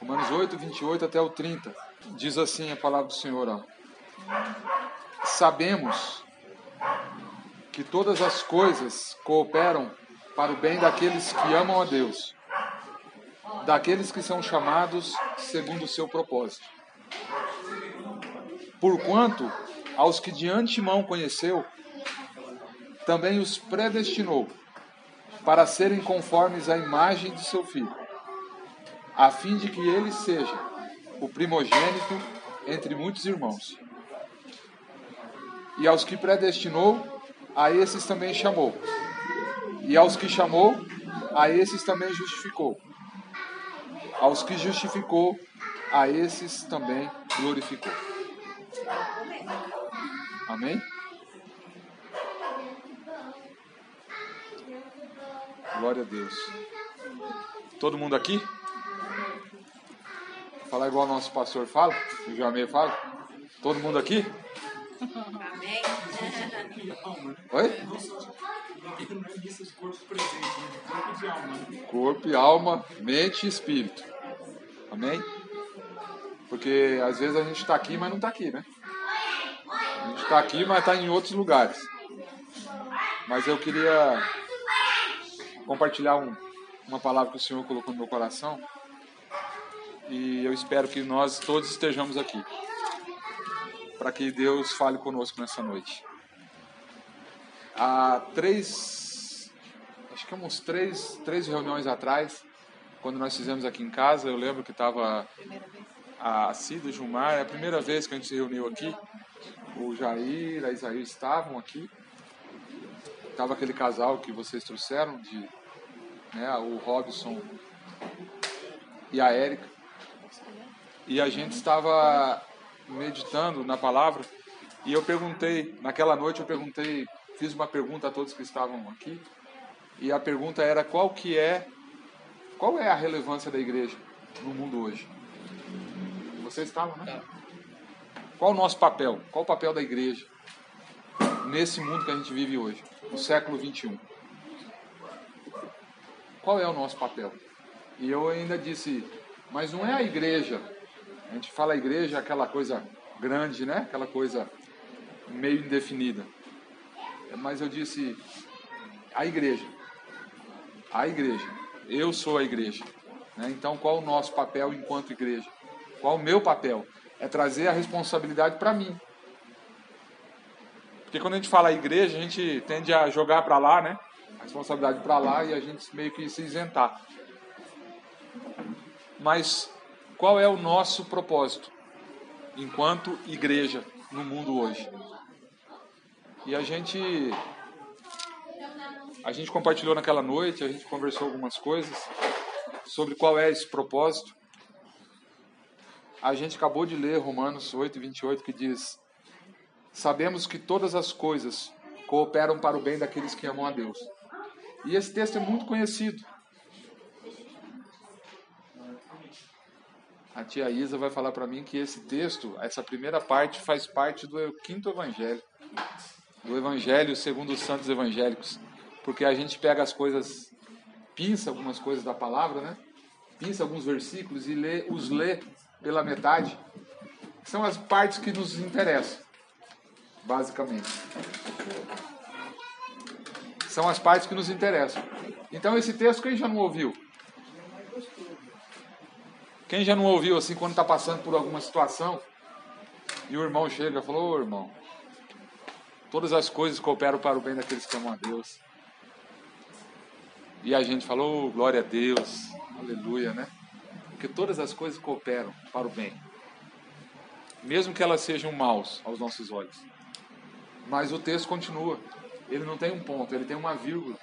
Romanos 8, 28 até o 30. Diz assim a palavra do Senhor: ó. Sabemos que todas as coisas cooperam para o bem daqueles que amam a Deus, daqueles que são chamados segundo o seu propósito. Porquanto, aos que de antemão conheceu, também os predestinou para serem conformes à imagem de seu filho, a fim de que ele seja o primogênito entre muitos irmãos. E aos que predestinou, a esses também chamou. E aos que chamou, a esses também justificou. Aos que justificou, a esses também glorificou. Amém? Glória a Deus. Todo mundo aqui? Falar igual o nosso pastor fala, o Jamei fala. Todo mundo aqui? Amém. Oi? Corpo e alma, mente e espírito. Amém? Porque às vezes a gente está aqui, mas não está aqui, né? A gente está aqui, mas está em outros lugares. Mas eu queria compartilhar um, uma palavra que o Senhor colocou no meu coração. E eu espero que nós todos estejamos aqui. Para que Deus fale conosco nessa noite. Há três, acho que uns três, três reuniões atrás, quando nós fizemos aqui em casa, eu lembro que estava a Cida Gilmar, é a primeira vez que a gente se reuniu aqui. O Jair, a Isaí estavam aqui. Estava aquele casal que vocês trouxeram, de, né, o Robson e a Érica. E a gente estava meditando na palavra e eu perguntei, naquela noite eu perguntei, fiz uma pergunta a todos que estavam aqui. E a pergunta era qual que é qual é a relevância da igreja no mundo hoje? Vocês estavam, né? Qual o nosso papel? Qual o papel da igreja nesse mundo que a gente vive hoje, no século 21? Qual é o nosso papel? E eu ainda disse, mas não é a igreja. A gente fala igreja, aquela coisa grande, né? Aquela coisa meio indefinida. Mas eu disse, a igreja. A igreja. Eu sou a igreja. Né? Então, qual o nosso papel enquanto igreja? Qual o meu papel? É trazer a responsabilidade para mim. Porque quando a gente fala igreja, a gente tende a jogar para lá, né? A responsabilidade para lá e a gente meio que se isentar. Mas qual é o nosso propósito enquanto igreja no mundo hoje? E a gente a gente compartilhou naquela noite, a gente conversou algumas coisas sobre qual é esse propósito. A gente acabou de ler Romanos 8, 28, que diz: Sabemos que todas as coisas cooperam para o bem daqueles que amam a Deus. E esse texto é muito conhecido. A tia Isa vai falar para mim que esse texto, essa primeira parte, faz parte do quinto evangelho. Do evangelho segundo os santos evangélicos. Porque a gente pega as coisas, pinça algumas coisas da palavra, né? Pinça alguns versículos e lê, os lê pela metade. São as partes que nos interessam, basicamente. São as partes que nos interessam. Então esse texto quem já não ouviu? Quem já não ouviu assim quando está passando por alguma situação e o irmão chega e falou, ô irmão, todas as coisas cooperam para o bem daqueles que amam a Deus. E a gente falou, oh, glória a Deus, aleluia, né? Porque todas as coisas cooperam para o bem. Mesmo que elas sejam maus aos nossos olhos. Mas o texto continua. Ele não tem um ponto, ele tem uma vírgula.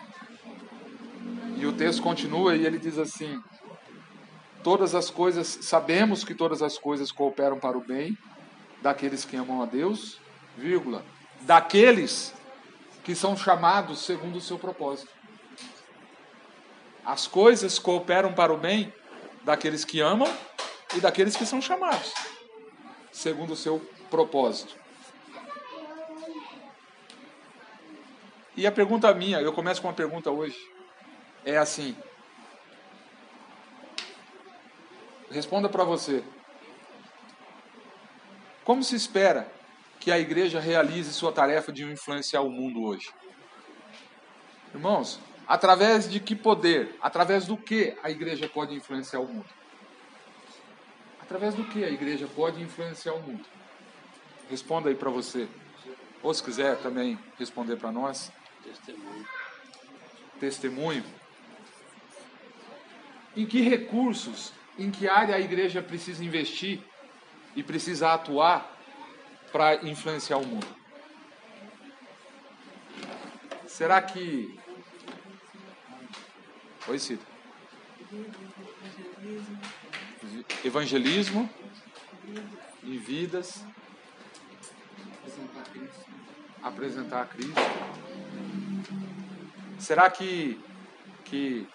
E o texto continua e ele diz assim: todas as coisas, sabemos que todas as coisas cooperam para o bem daqueles que amam a Deus, vírgula, daqueles que são chamados segundo o seu propósito. As coisas cooperam para o bem daqueles que amam e daqueles que são chamados segundo o seu propósito. E a pergunta minha, eu começo com uma pergunta hoje, é assim: responda para você. Como se espera que a igreja realize sua tarefa de influenciar o mundo hoje? Irmãos, através de que poder, através do que a igreja pode influenciar o mundo? Através do que a igreja pode influenciar o mundo? Responda aí para você. Ou se quiser também responder para nós. Testemunho. Testemunho. Em que recursos, em que área a igreja precisa investir e precisa atuar para influenciar o mundo? Será que. Oi, Cida. Evangelismo em vidas. Apresentar a Cristo. Será que, que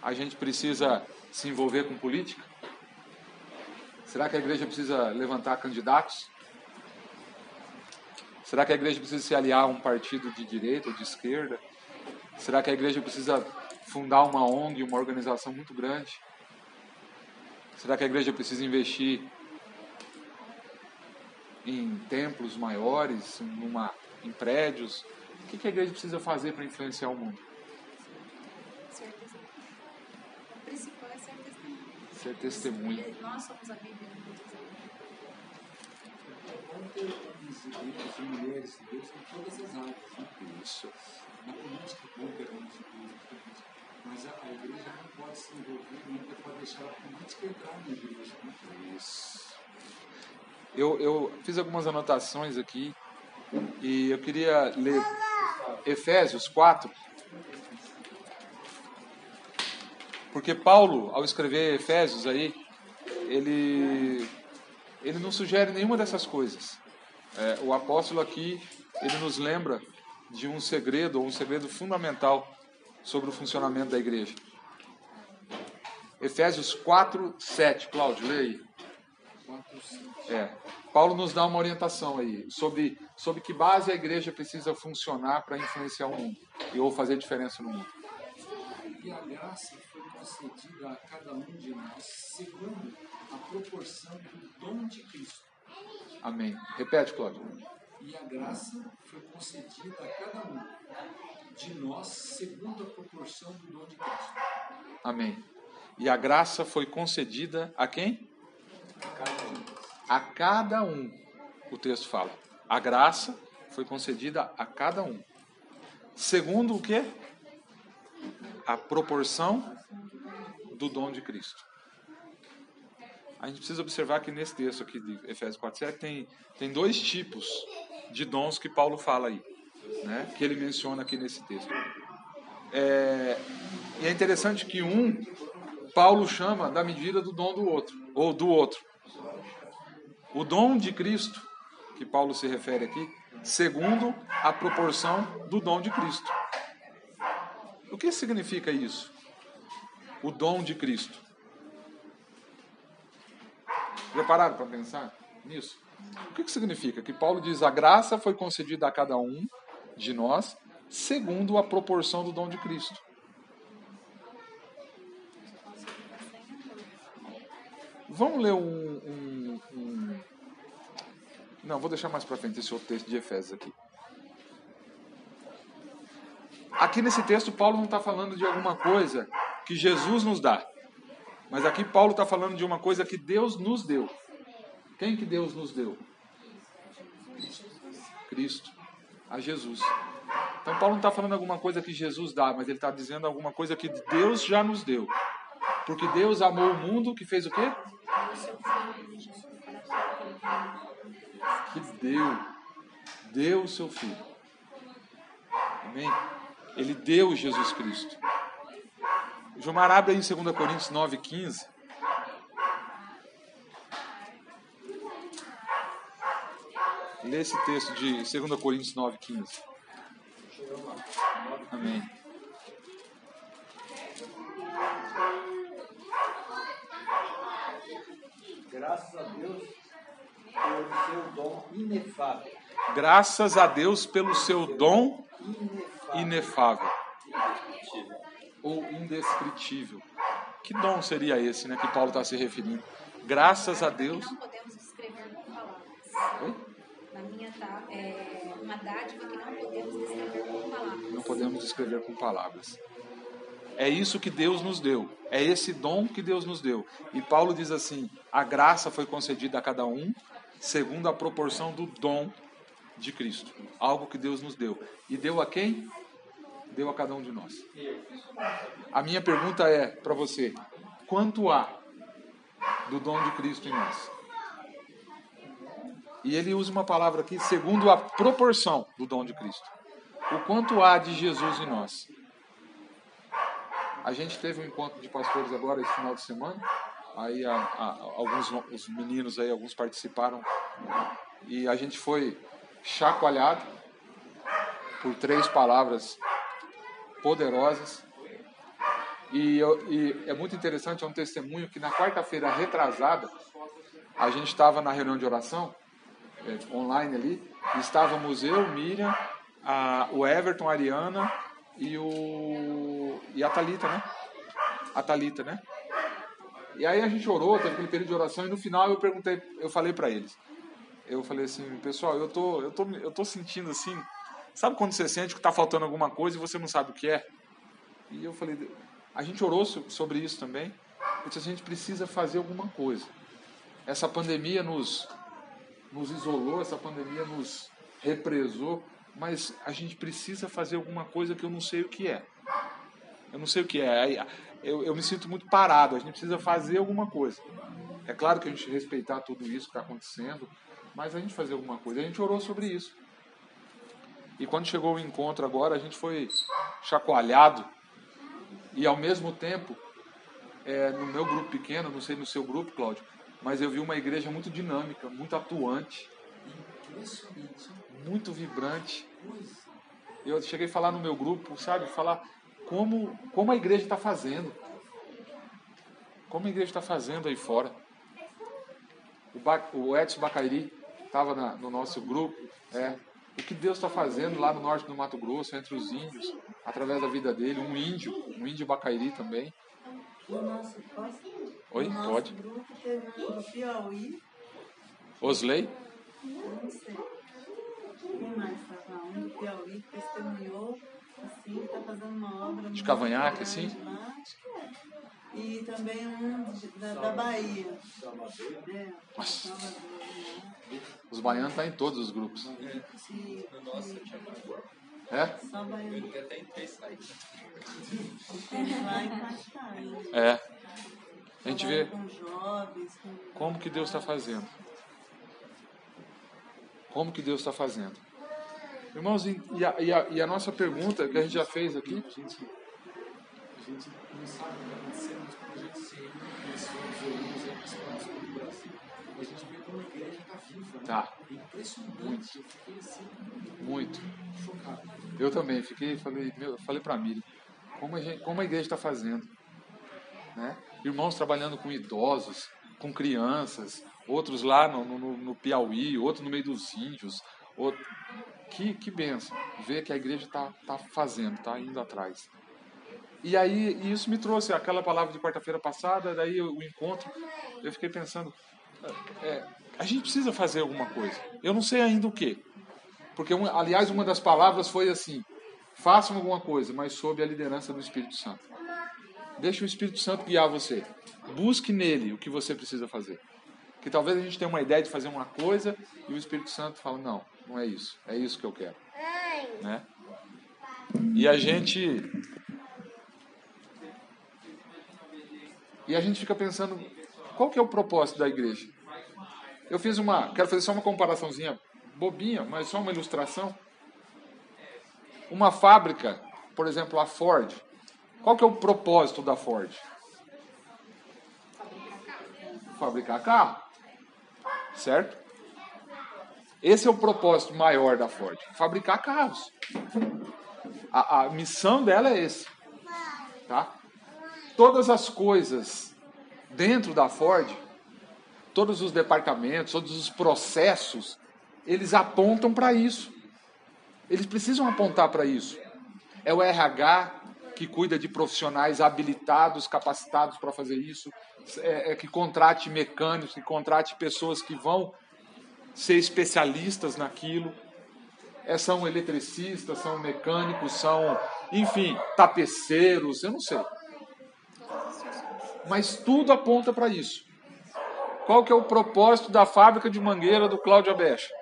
a gente precisa se envolver com política? Será que a igreja precisa levantar candidatos? Será que a igreja precisa se aliar a um partido de direita ou de esquerda? Será que a igreja precisa fundar uma ONG, uma organização muito grande? Será que a igreja precisa investir em templos maiores, em prédios? O que a igreja precisa fazer para influenciar o mundo? Ser testemunho. O principal é ser testemunho. Ser testemunha. Nós somos a Bíblia. Homens e grupos de mulheres de Deus em todas as áreas. Né? Isso. Na política, vão ter homens e mulheres de política. Mas a, a igreja não pode se envolver, nunca pode deixar a política entrar na igreja. Né? Isso. Eu, eu fiz algumas anotações aqui e eu queria ler Efésios 4. Porque Paulo, ao escrever Efésios aí, ele, ele não sugere nenhuma dessas coisas. É, o apóstolo aqui, ele nos lembra de um segredo, ou um segredo fundamental sobre o funcionamento da igreja. Efésios 4, 7. Cláudio, leia aí. É. Paulo nos dá uma orientação aí sobre, sobre que base a igreja precisa funcionar para influenciar o mundo e ou fazer diferença no mundo. E a graça concedida a cada um de nós segundo a proporção do dom de Cristo. Amém. Repete, Cláudio. E a graça foi concedida a cada um de nós segundo a proporção do dom de Cristo. Amém. E a graça foi concedida a quem? Cada um. A cada um. O texto fala. A graça foi concedida a cada um. Segundo o quê? A proporção do dom de Cristo. A gente precisa observar que nesse texto aqui de Efésios 4,7 tem, tem dois tipos de dons que Paulo fala aí, né? que ele menciona aqui nesse texto. É, e é interessante que um, Paulo chama da medida do dom do outro, ou do outro. O dom de Cristo, que Paulo se refere aqui, segundo a proporção do dom de Cristo. O que significa isso? O dom de Cristo. Prepararam para pensar nisso? O que, que significa? Que Paulo diz: a graça foi concedida a cada um de nós, segundo a proporção do dom de Cristo. Vamos ler um, um, um... Não, vou deixar mais para frente esse outro texto de Efésios aqui. Aqui nesse texto, Paulo não está falando de alguma coisa que Jesus nos dá. Mas aqui Paulo está falando de uma coisa que Deus nos deu. Quem que Deus nos deu? Cristo. A Jesus. Então Paulo não está falando alguma coisa que Jesus dá, mas ele está dizendo alguma coisa que Deus já nos deu. Porque Deus amou o mundo que fez o quê? Que deu. Deu o seu filho. Amém? Ele deu Jesus Cristo. Gilmar abre aí em 2 Coríntios 9, 15. Lê esse texto de 2 Coríntios 9, 15. Amém. Graças a Deus pelo seu dom inefável. Graças a Deus pelo seu dom Inefável. inefável ou indescritível. Que dom seria esse, né, que Paulo está se referindo? Graças a Deus. Não podemos descrever com palavras. Oi? Na minha tá, é uma dádiva que não podemos descrever com palavras. Não podemos descrever com palavras. É isso que Deus nos deu. É esse dom que Deus nos deu. E Paulo diz assim: a graça foi concedida a cada um segundo a proporção do dom de Cristo. Algo que Deus nos deu. E deu a quem? Deu a cada um de nós. A minha pergunta é para você: quanto há do dom de Cristo em nós? E ele usa uma palavra aqui, segundo a proporção do dom de Cristo. O quanto há de Jesus em nós? A gente teve um encontro de pastores agora esse final de semana. Aí a, a, alguns os meninos aí, alguns participaram e a gente foi chacoalhado por três palavras poderosas. E, eu, e é muito interessante, é um testemunho que na quarta-feira retrasada a gente estava na reunião de oração é, online ali. Estávamos eu, Miriam, a, o Everton, a Ariana e o e a Talita, né? A Talita, né? E aí a gente orou, teve aquele período de oração e no final eu perguntei, eu falei para eles. Eu falei assim, pessoal, eu tô eu tô eu tô sentindo assim, sabe quando você sente que tá faltando alguma coisa e você não sabe o que é? E eu falei, a gente orou sobre isso também, porque a gente precisa fazer alguma coisa. Essa pandemia nos nos isolou, essa pandemia nos represou, mas a gente precisa fazer alguma coisa que eu não sei o que é. Eu não sei o que é. Eu, eu me sinto muito parado. A gente precisa fazer alguma coisa. É claro que a gente respeitar tudo isso que está acontecendo, mas a gente fazer alguma coisa. A gente orou sobre isso. E quando chegou o encontro agora, a gente foi chacoalhado e ao mesmo tempo, é, no meu grupo pequeno, não sei no seu grupo, Cláudio, mas eu vi uma igreja muito dinâmica, muito atuante, muito vibrante. Eu cheguei a falar no meu grupo, sabe, falar como, como a igreja está fazendo. Como a igreja está fazendo aí fora. O, ba o Edson Bacairi estava no nosso grupo. É, o que Deus está fazendo lá no norte do Mato Grosso, entre os índios, através da vida dele. Um índio, um índio Bacairi também. O nosso, posso? Oi, nosso pode. grupo Piauí. Osley? Não sei. Quem mais estava? Um do Piauí que testemunhou, assim, está fazendo uma obra. muito cavanhaque, assim? lá. Acho que é. E também um de- da, da Bahia. É. Salvador, né? Os baianos estão em todos os grupos. É? só baiano. Vai encaixar, né? É. A gente vê como que Deus está fazendo. Como que Deus está fazendo. Irmãos, e a, e, a, e a nossa pergunta que a gente já fez aqui, A gente, não sabe o que está acontecendo, mas quando a gente se olhos aí espalhados pelo Brasil, a gente vê como a igreja está viva. né? Tá. É impressionante. Eu fiquei assim, muito. chocado. Eu também fiquei, falei, meu, falei para Miriam, como a, gente, como a igreja está fazendo. Né? Irmãos trabalhando com idosos, com crianças, outros lá no, no, no Piauí, outro no meio dos índios. Outro... Que, que benção ver que a igreja está tá fazendo, está indo atrás. E aí e isso me trouxe aquela palavra de quarta-feira passada, daí o, o encontro, eu fiquei pensando, é, a gente precisa fazer alguma coisa. Eu não sei ainda o que, porque, aliás, uma das palavras foi assim: façam alguma coisa, mas sob a liderança do Espírito Santo. Deixe o Espírito Santo guiar você. Busque nele o que você precisa fazer. Que talvez a gente tenha uma ideia de fazer uma coisa e o Espírito Santo fala: não, não é isso. É isso que eu quero. Né? E a gente. E a gente fica pensando: qual que é o propósito da igreja? Eu fiz uma. Quero fazer só uma comparaçãozinha bobinha, mas só uma ilustração. Uma fábrica, por exemplo, a Ford. Qual que é o propósito da Ford? Fabricar carro. Certo? Esse é o propósito maior da Ford: fabricar carros. A, a missão dela é esse. Tá? Todas as coisas dentro da Ford todos os departamentos, todos os processos, eles apontam para isso. Eles precisam apontar para isso. É o RH que cuida de profissionais habilitados, capacitados para fazer isso, é, é, que contrate mecânicos, que contrate pessoas que vão ser especialistas naquilo. É, são eletricistas, são mecânicos, são, enfim, tapeceiros, eu não sei. Mas tudo aponta para isso. Qual que é o propósito da fábrica de mangueira do Cláudio Abecha?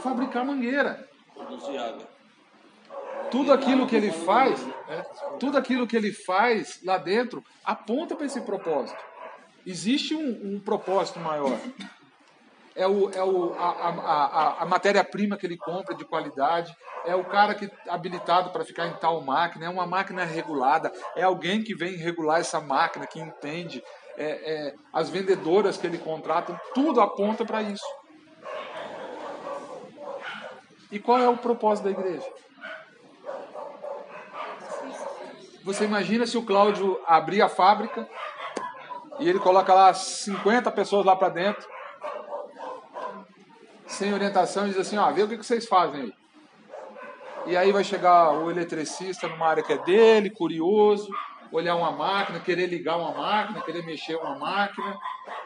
Fabricar mangueira. Produzir água. Tudo aquilo que ele faz, é, tudo aquilo que ele faz lá dentro aponta para esse propósito. Existe um, um propósito maior. É, o, é o, a, a, a, a matéria-prima que ele compra de qualidade, é o cara que habilitado para ficar em tal máquina, é uma máquina regulada, é alguém que vem regular essa máquina, que entende, é, é, as vendedoras que ele contrata, tudo aponta para isso. E qual é o propósito da igreja? Você imagina se o Cláudio abrir a fábrica e ele coloca lá 50 pessoas lá para dentro, sem orientação, e diz assim: ó, vê o que vocês fazem aí. E aí vai chegar o eletricista numa área que é dele, curioso, olhar uma máquina, querer ligar uma máquina, querer mexer uma máquina.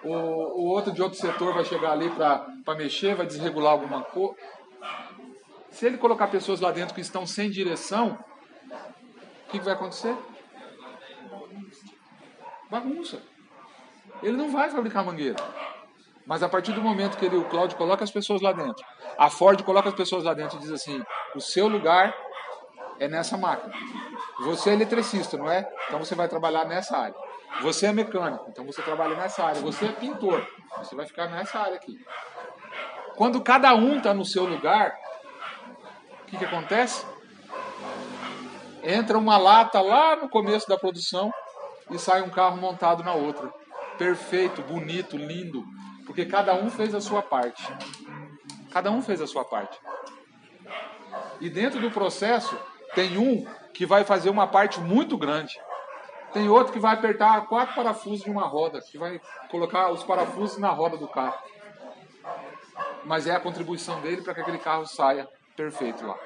O, o outro de outro setor vai chegar ali para mexer, vai desregular alguma coisa. Se ele colocar pessoas lá dentro que estão sem direção, o que, que vai acontecer? Bagunça. Ele não vai fabricar mangueira. Mas a partir do momento que ele, o Cláudio coloca as pessoas lá dentro, a Ford coloca as pessoas lá dentro e diz assim: o seu lugar é nessa máquina. Você é eletricista, não é? Então você vai trabalhar nessa área. Você é mecânico, então você trabalha nessa área. Você é pintor, você vai ficar nessa área aqui. Quando cada um está no seu lugar, o que, que acontece? Entra uma lata lá no começo da produção e sai um carro montado na outra. Perfeito, bonito, lindo. Porque cada um fez a sua parte. Cada um fez a sua parte. E dentro do processo, tem um que vai fazer uma parte muito grande. Tem outro que vai apertar quatro parafusos de uma roda, que vai colocar os parafusos na roda do carro. Mas é a contribuição dele para que aquele carro saia perfeito lá.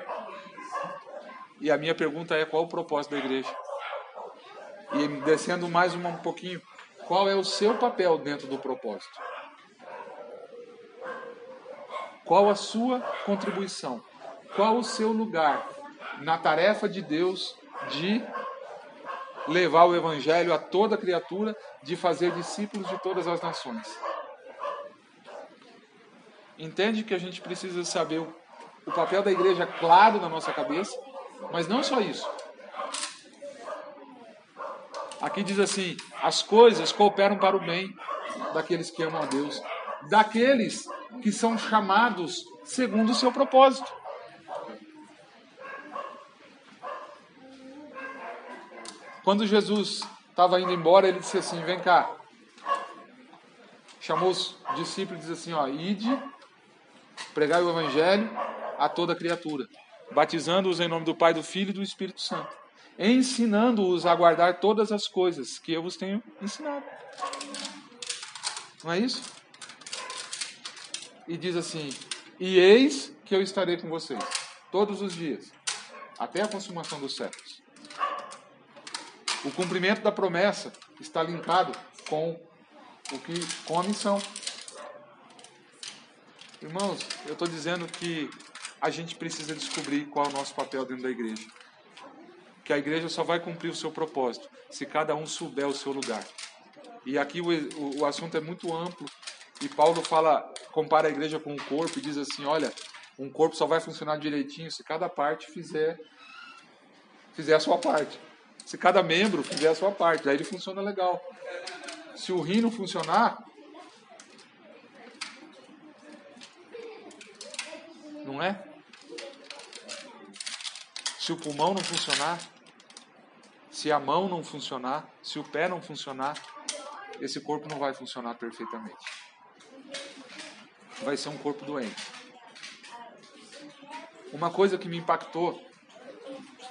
E a minha pergunta é: qual o propósito da igreja? E descendo mais um pouquinho, qual é o seu papel dentro do propósito? Qual a sua contribuição? Qual o seu lugar na tarefa de Deus de levar o evangelho a toda criatura, de fazer discípulos de todas as nações? Entende que a gente precisa saber o papel da igreja claro na nossa cabeça mas não só isso. Aqui diz assim: as coisas cooperam para o bem daqueles que amam a Deus, daqueles que são chamados segundo o seu propósito. Quando Jesus estava indo embora, ele disse assim: Vem cá. Chamou os discípulos e disse assim: Ó, ide, pregai o evangelho a toda criatura batizando-os em nome do Pai, do Filho e do Espírito Santo, ensinando-os a guardar todas as coisas que eu vos tenho ensinado. Não é isso? E diz assim: E eis que eu estarei com vocês todos os dias, até a consumação dos séculos. O cumprimento da promessa está linkado com o que com a missão. Irmãos, eu estou dizendo que a gente precisa descobrir qual é o nosso papel dentro da igreja. Que a igreja só vai cumprir o seu propósito se cada um souber o seu lugar. E aqui o, o, o assunto é muito amplo e Paulo fala, compara a igreja com o corpo e diz assim, olha, um corpo só vai funcionar direitinho se cada parte fizer fizer a sua parte. Se cada membro fizer a sua parte, aí ele funciona legal. Se o rim não funcionar, não é? Se o pulmão não funcionar, se a mão não funcionar, se o pé não funcionar, esse corpo não vai funcionar perfeitamente. Vai ser um corpo doente. Uma coisa que me impactou,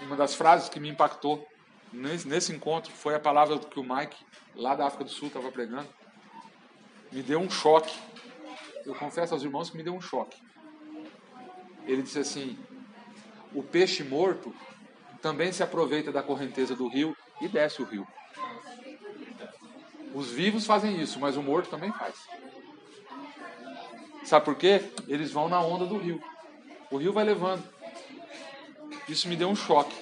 uma das frases que me impactou nesse, nesse encontro foi a palavra que o Mike, lá da África do Sul, estava pregando. Me deu um choque. Eu confesso aos irmãos que me deu um choque. Ele disse assim: o peixe morto também se aproveita da correnteza do rio e desce o rio. Os vivos fazem isso, mas o morto também faz. Sabe por quê? Eles vão na onda do rio. O rio vai levando. Isso me deu um choque.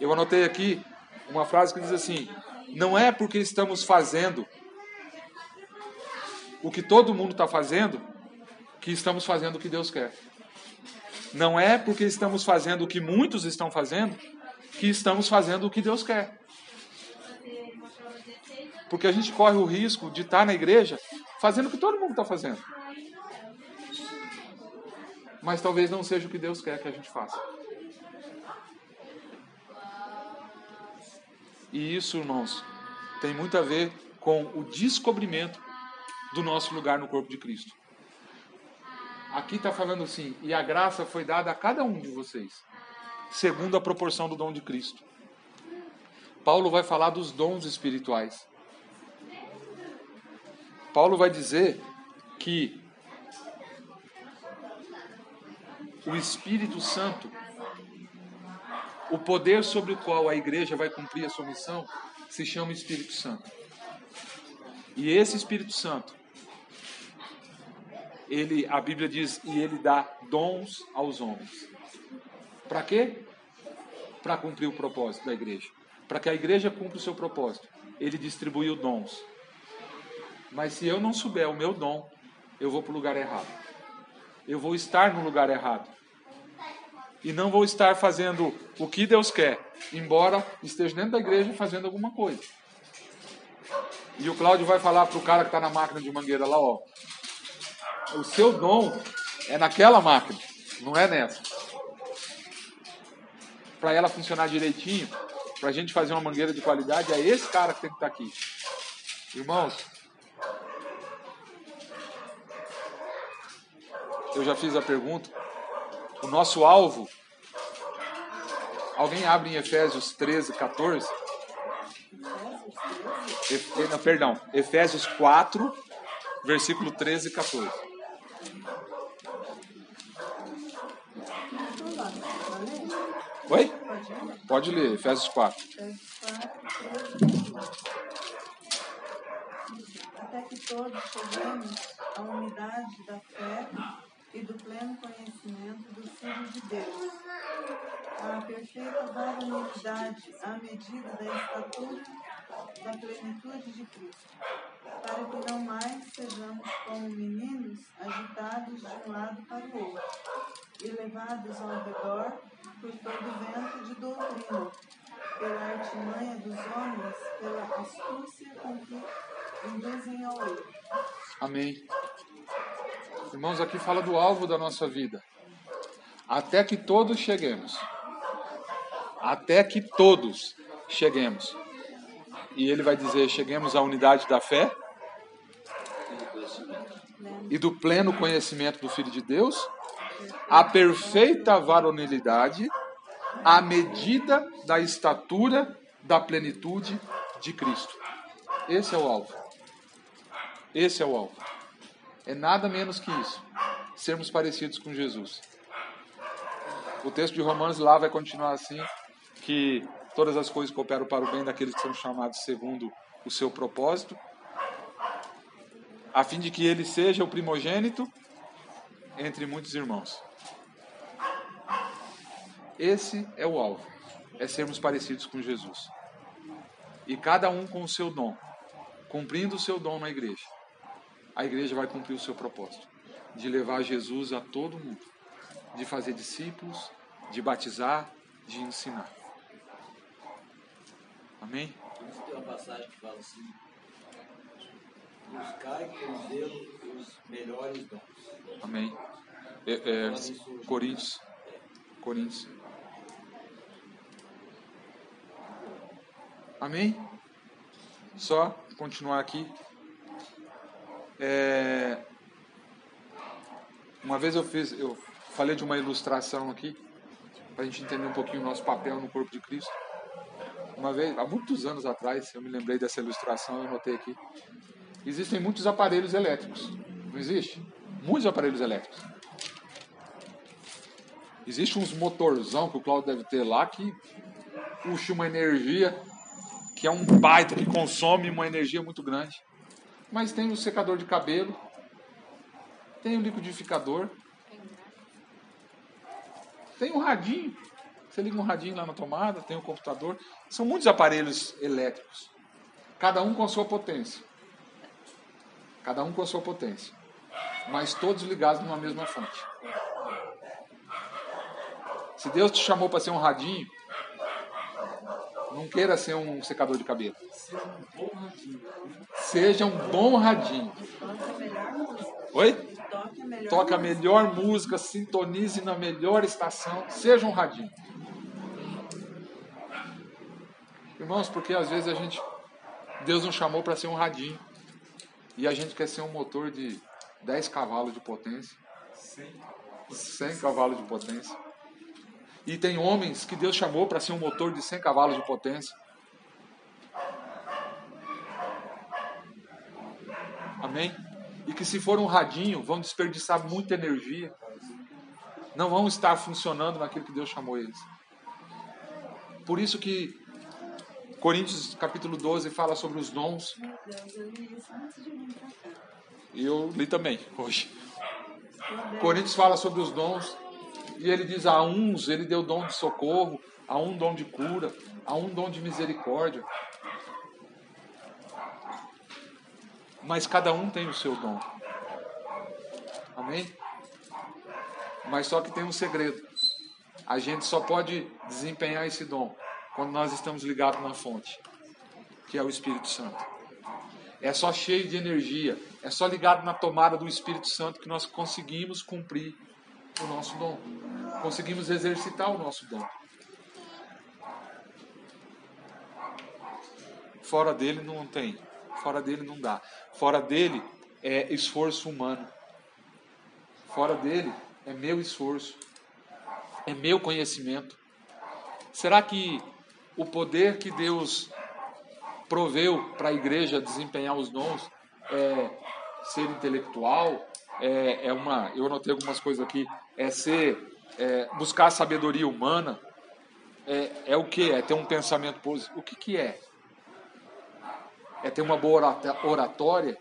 Eu anotei aqui uma frase que diz assim: Não é porque estamos fazendo o que todo mundo está fazendo que estamos fazendo o que Deus quer. Não é porque estamos fazendo o que muitos estão fazendo que estamos fazendo o que Deus quer. Porque a gente corre o risco de estar na igreja fazendo o que todo mundo está fazendo. Mas talvez não seja o que Deus quer que a gente faça. E isso, irmãos, tem muito a ver com o descobrimento do nosso lugar no corpo de Cristo. Aqui está falando assim, e a graça foi dada a cada um de vocês, segundo a proporção do dom de Cristo. Paulo vai falar dos dons espirituais. Paulo vai dizer que o Espírito Santo, o poder sobre o qual a igreja vai cumprir a sua missão, se chama Espírito Santo. E esse Espírito Santo, ele, a Bíblia diz, e ele dá dons aos homens. Para quê? Para cumprir o propósito da igreja. Para que a igreja cumpra o seu propósito, ele distribuiu dons. Mas se eu não souber o meu dom, eu vou para o lugar errado. Eu vou estar no lugar errado. E não vou estar fazendo o que Deus quer, embora esteja dentro da igreja fazendo alguma coisa. E o Cláudio vai falar para o cara que está na máquina de mangueira lá, ó. O seu dom é naquela máquina, não é nessa. Para ela funcionar direitinho, para a gente fazer uma mangueira de qualidade, é esse cara que tem que estar tá aqui. Irmãos, eu já fiz a pergunta. O nosso alvo. Alguém abre em Efésios 13, 14? Efe, não, perdão, Efésios 4, versículo 13 e 14. Oi? Pode ler, Efésios 4. Até que todos cheguemos à unidade da fé e do pleno conhecimento do Filho de Deus, à perfeita varonilidade à medida da estatura da plenitude de Cristo, para que não mais sejamos como meninos agitados de um lado para o outro e levados ao redor por todo vento de doutrina, pela artimanha dos homens, pela astúcia com que induzem ao erro. Amém. Irmãos, aqui fala do alvo da nossa vida. Até que todos cheguemos. Até que todos cheguemos. E ele vai dizer: cheguemos à unidade da fé e do pleno conhecimento do Filho de Deus, a perfeita varonilidade, à medida da estatura da plenitude de Cristo. Esse é o alvo. Esse é o alvo. É nada menos que isso. Sermos parecidos com Jesus. O texto de Romanos lá vai continuar assim, que todas as coisas cooperam para o bem daqueles que são chamados segundo o seu propósito, a fim de que ele seja o primogênito entre muitos irmãos. Esse é o alvo, é sermos parecidos com Jesus. E cada um com o seu dom, cumprindo o seu dom na igreja a igreja vai cumprir o seu propósito de levar Jesus a todo mundo, de fazer discípulos, de batizar, de ensinar. Amém? Tem uma passagem que fala assim: buscai com zelo os melhores dons. Amém. É, é, Coríntios. Coríntios. Amém? Só continuar aqui. É... Uma vez eu fiz, eu falei de uma ilustração aqui, para a gente entender um pouquinho o nosso papel no corpo de Cristo. Uma vez, há muitos anos atrás, eu me lembrei dessa ilustração, eu notei aqui. Existem muitos aparelhos elétricos, não existe? Muitos aparelhos elétricos. Existe uns motorzão que o Claudio deve ter lá que puxa uma energia que é um baita que consome uma energia muito grande. Mas tem o secador de cabelo, tem o liquidificador, tem o radinho. Você liga um radinho lá na tomada, tem o computador. São muitos aparelhos elétricos. Cada um com a sua potência. Cada um com a sua potência. Mas todos ligados numa mesma fonte. Se Deus te chamou para ser um radinho, não queira ser um secador de cabelo. Seja um bom radinho. Toca a melhor música. Oi? Toque a melhor Toca a música. melhor música, sintonize na melhor estação, seja um radinho. Irmãos, porque às vezes a gente. Deus nos chamou para ser um radinho. E a gente quer ser um motor de 10 cavalos de potência. 100 cavalos de potência. E tem homens que Deus chamou para ser um motor de 100 cavalos de potência. Amém? E que se for um radinho, vão desperdiçar muita energia. Não vão estar funcionando naquilo que Deus chamou eles. Por isso que Coríntios capítulo 12 fala sobre os dons. E eu li também hoje. Coríntios fala sobre os dons. E ele diz: a uns ele deu dom de socorro, a um dom de cura, a um dom de misericórdia. Mas cada um tem o seu dom. Amém? Mas só que tem um segredo. A gente só pode desempenhar esse dom quando nós estamos ligados na fonte, que é o Espírito Santo. É só cheio de energia, é só ligado na tomada do Espírito Santo que nós conseguimos cumprir o nosso dom. Conseguimos exercitar o nosso dom. Fora dele não tem. Fora dele não dá. Fora dele é esforço humano. Fora dele é meu esforço. É meu conhecimento. Será que o poder que Deus proveu para a igreja desempenhar os dons é ser intelectual? É, é uma, eu anotei algumas coisas aqui. É ser, é, buscar a sabedoria humana? É, é o que? É ter um pensamento positivo? O que, que é? É ter uma boa oratória?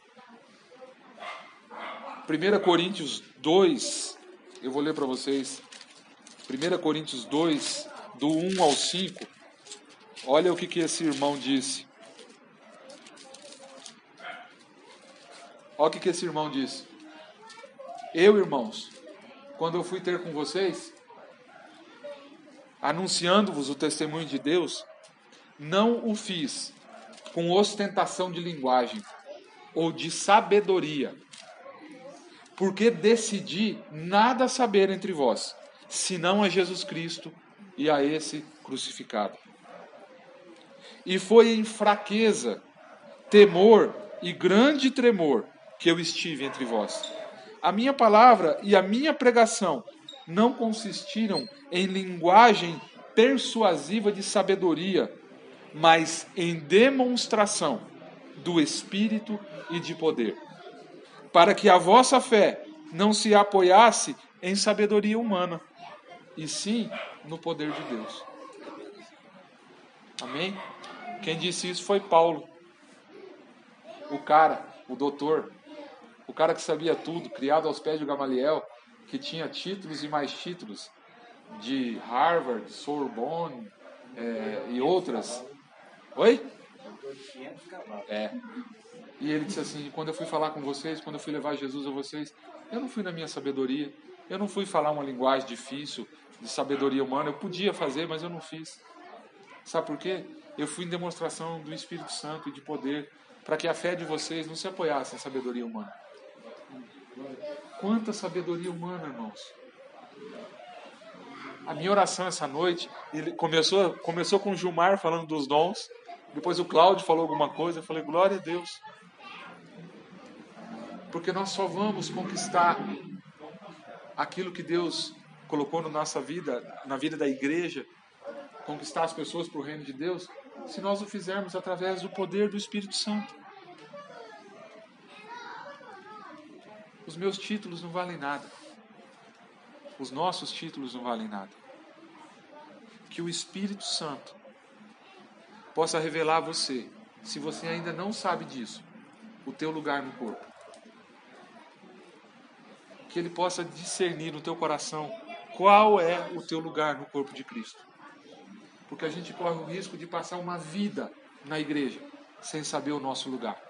1 Coríntios 2, eu vou ler para vocês. 1 Coríntios 2, do 1 ao 5. Olha o que, que esse irmão disse. Olha o que, que esse irmão disse. Eu, irmãos, quando eu fui ter com vocês, anunciando-vos o testemunho de Deus, não o fiz com ostentação de linguagem ou de sabedoria, porque decidi nada saber entre vós, senão a Jesus Cristo e a esse crucificado. E foi em fraqueza, temor e grande tremor que eu estive entre vós. A minha palavra e a minha pregação não consistiram em linguagem persuasiva de sabedoria, mas em demonstração do Espírito e de poder, para que a vossa fé não se apoiasse em sabedoria humana, e sim no poder de Deus. Amém? Quem disse isso foi Paulo. O cara, o doutor, o cara que sabia tudo, criado aos pés de Gamaliel, que tinha títulos e mais títulos de Harvard, Sorbonne é, e outras. Oi? É. E ele disse assim: quando eu fui falar com vocês, quando eu fui levar Jesus a vocês, eu não fui na minha sabedoria, eu não fui falar uma linguagem difícil de sabedoria humana, eu podia fazer, mas eu não fiz. Sabe por quê? Eu fui em demonstração do Espírito Santo e de poder, para que a fé de vocês não se apoiasse em sabedoria humana. Quanta sabedoria humana, irmãos. A minha oração essa noite ele começou, começou com o Gilmar falando dos dons, depois o Cláudio falou alguma coisa, eu falei, glória a Deus. Porque nós só vamos conquistar aquilo que Deus colocou na nossa vida, na vida da igreja, conquistar as pessoas para o reino de Deus, se nós o fizermos através do poder do Espírito Santo. Os meus títulos não valem nada. os nossos títulos não valem nada. Que o Espírito Santo possa revelar a você, se você ainda não sabe disso, o teu lugar no corpo. Que ele possa discernir no teu coração qual é o teu lugar no corpo de Cristo. Porque a gente corre o risco de passar uma vida na igreja sem saber o nosso lugar.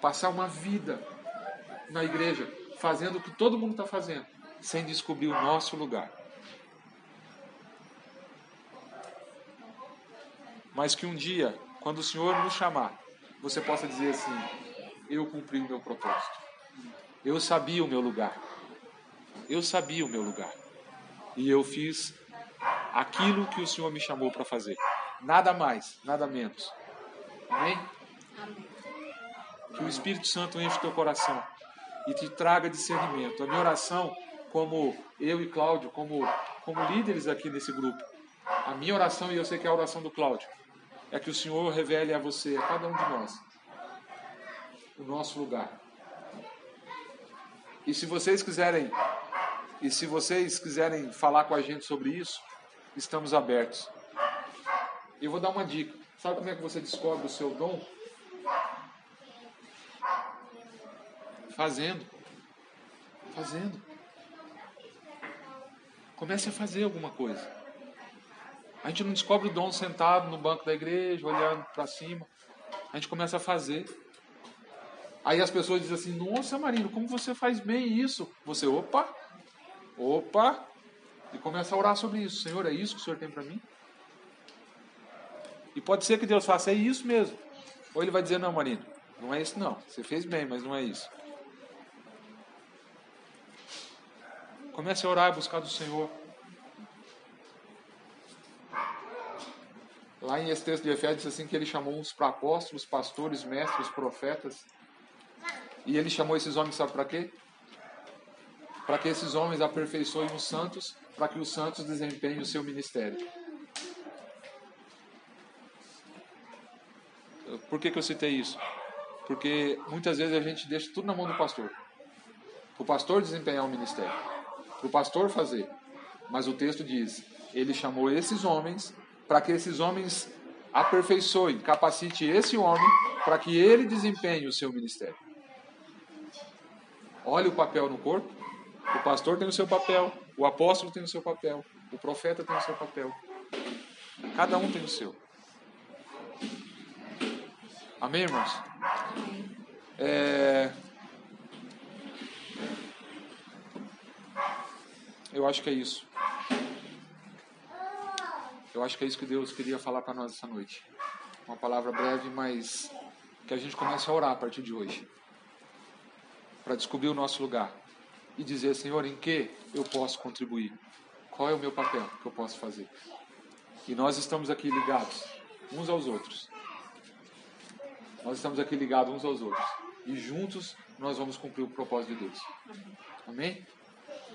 Passar uma vida na igreja fazendo o que todo mundo está fazendo, sem descobrir o nosso lugar. Mas que um dia, quando o Senhor nos chamar, você possa dizer assim: Eu cumpri o meu propósito. Eu sabia o meu lugar. Eu sabia o meu lugar. E eu fiz aquilo que o Senhor me chamou para fazer. Nada mais, nada menos. Amém? Amém. Que o Espírito Santo enche o teu coração e te traga discernimento. A minha oração, como eu e Cláudio, como, como líderes aqui nesse grupo, a minha oração, e eu sei que é a oração do Cláudio, é que o Senhor revele a você, a cada um de nós, o nosso lugar. E se vocês quiserem, e se vocês quiserem falar com a gente sobre isso, estamos abertos. Eu vou dar uma dica. Sabe como é que você descobre o seu dom? Fazendo. Fazendo. Comece a fazer alguma coisa. A gente não descobre o dom sentado no banco da igreja, olhando para cima. A gente começa a fazer. Aí as pessoas dizem assim: Nossa, Marino, como você faz bem isso? Você, opa, opa, e começa a orar sobre isso. Senhor, é isso que o Senhor tem para mim? E pode ser que Deus faça, é isso mesmo. Ou ele vai dizer: Não, Marino, não é isso, não. Você fez bem, mas não é isso. Comece a orar e buscar do Senhor. Lá em esse texto de Efésios diz assim que ele chamou uns para apóstolos, pastores, mestres, profetas. E ele chamou esses homens, sabe para quê? Para que esses homens aperfeiçoem os santos, para que os santos desempenhem o seu ministério. Por que, que eu citei isso? Porque muitas vezes a gente deixa tudo na mão do pastor. O pastor desempenhar o ministério. Para o pastor fazer. Mas o texto diz: ele chamou esses homens para que esses homens aperfeiçoem, capacite esse homem para que ele desempenhe o seu ministério. Olha o papel no corpo. O pastor tem o seu papel, o apóstolo tem o seu papel, o profeta tem o seu papel. Cada um tem o seu. Amém, irmãos? É... Eu acho que é isso. Eu acho que é isso que Deus queria falar para nós essa noite. Uma palavra breve, mas que a gente comece a orar a partir de hoje. Para descobrir o nosso lugar. E dizer, Senhor, em que eu posso contribuir? Qual é o meu papel que eu posso fazer? E nós estamos aqui ligados uns aos outros. Nós estamos aqui ligados uns aos outros. E juntos nós vamos cumprir o propósito de Deus. Amém?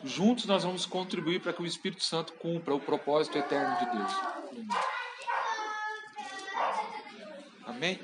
Juntos nós vamos contribuir para que o Espírito Santo cumpra o propósito eterno de Deus. Amém?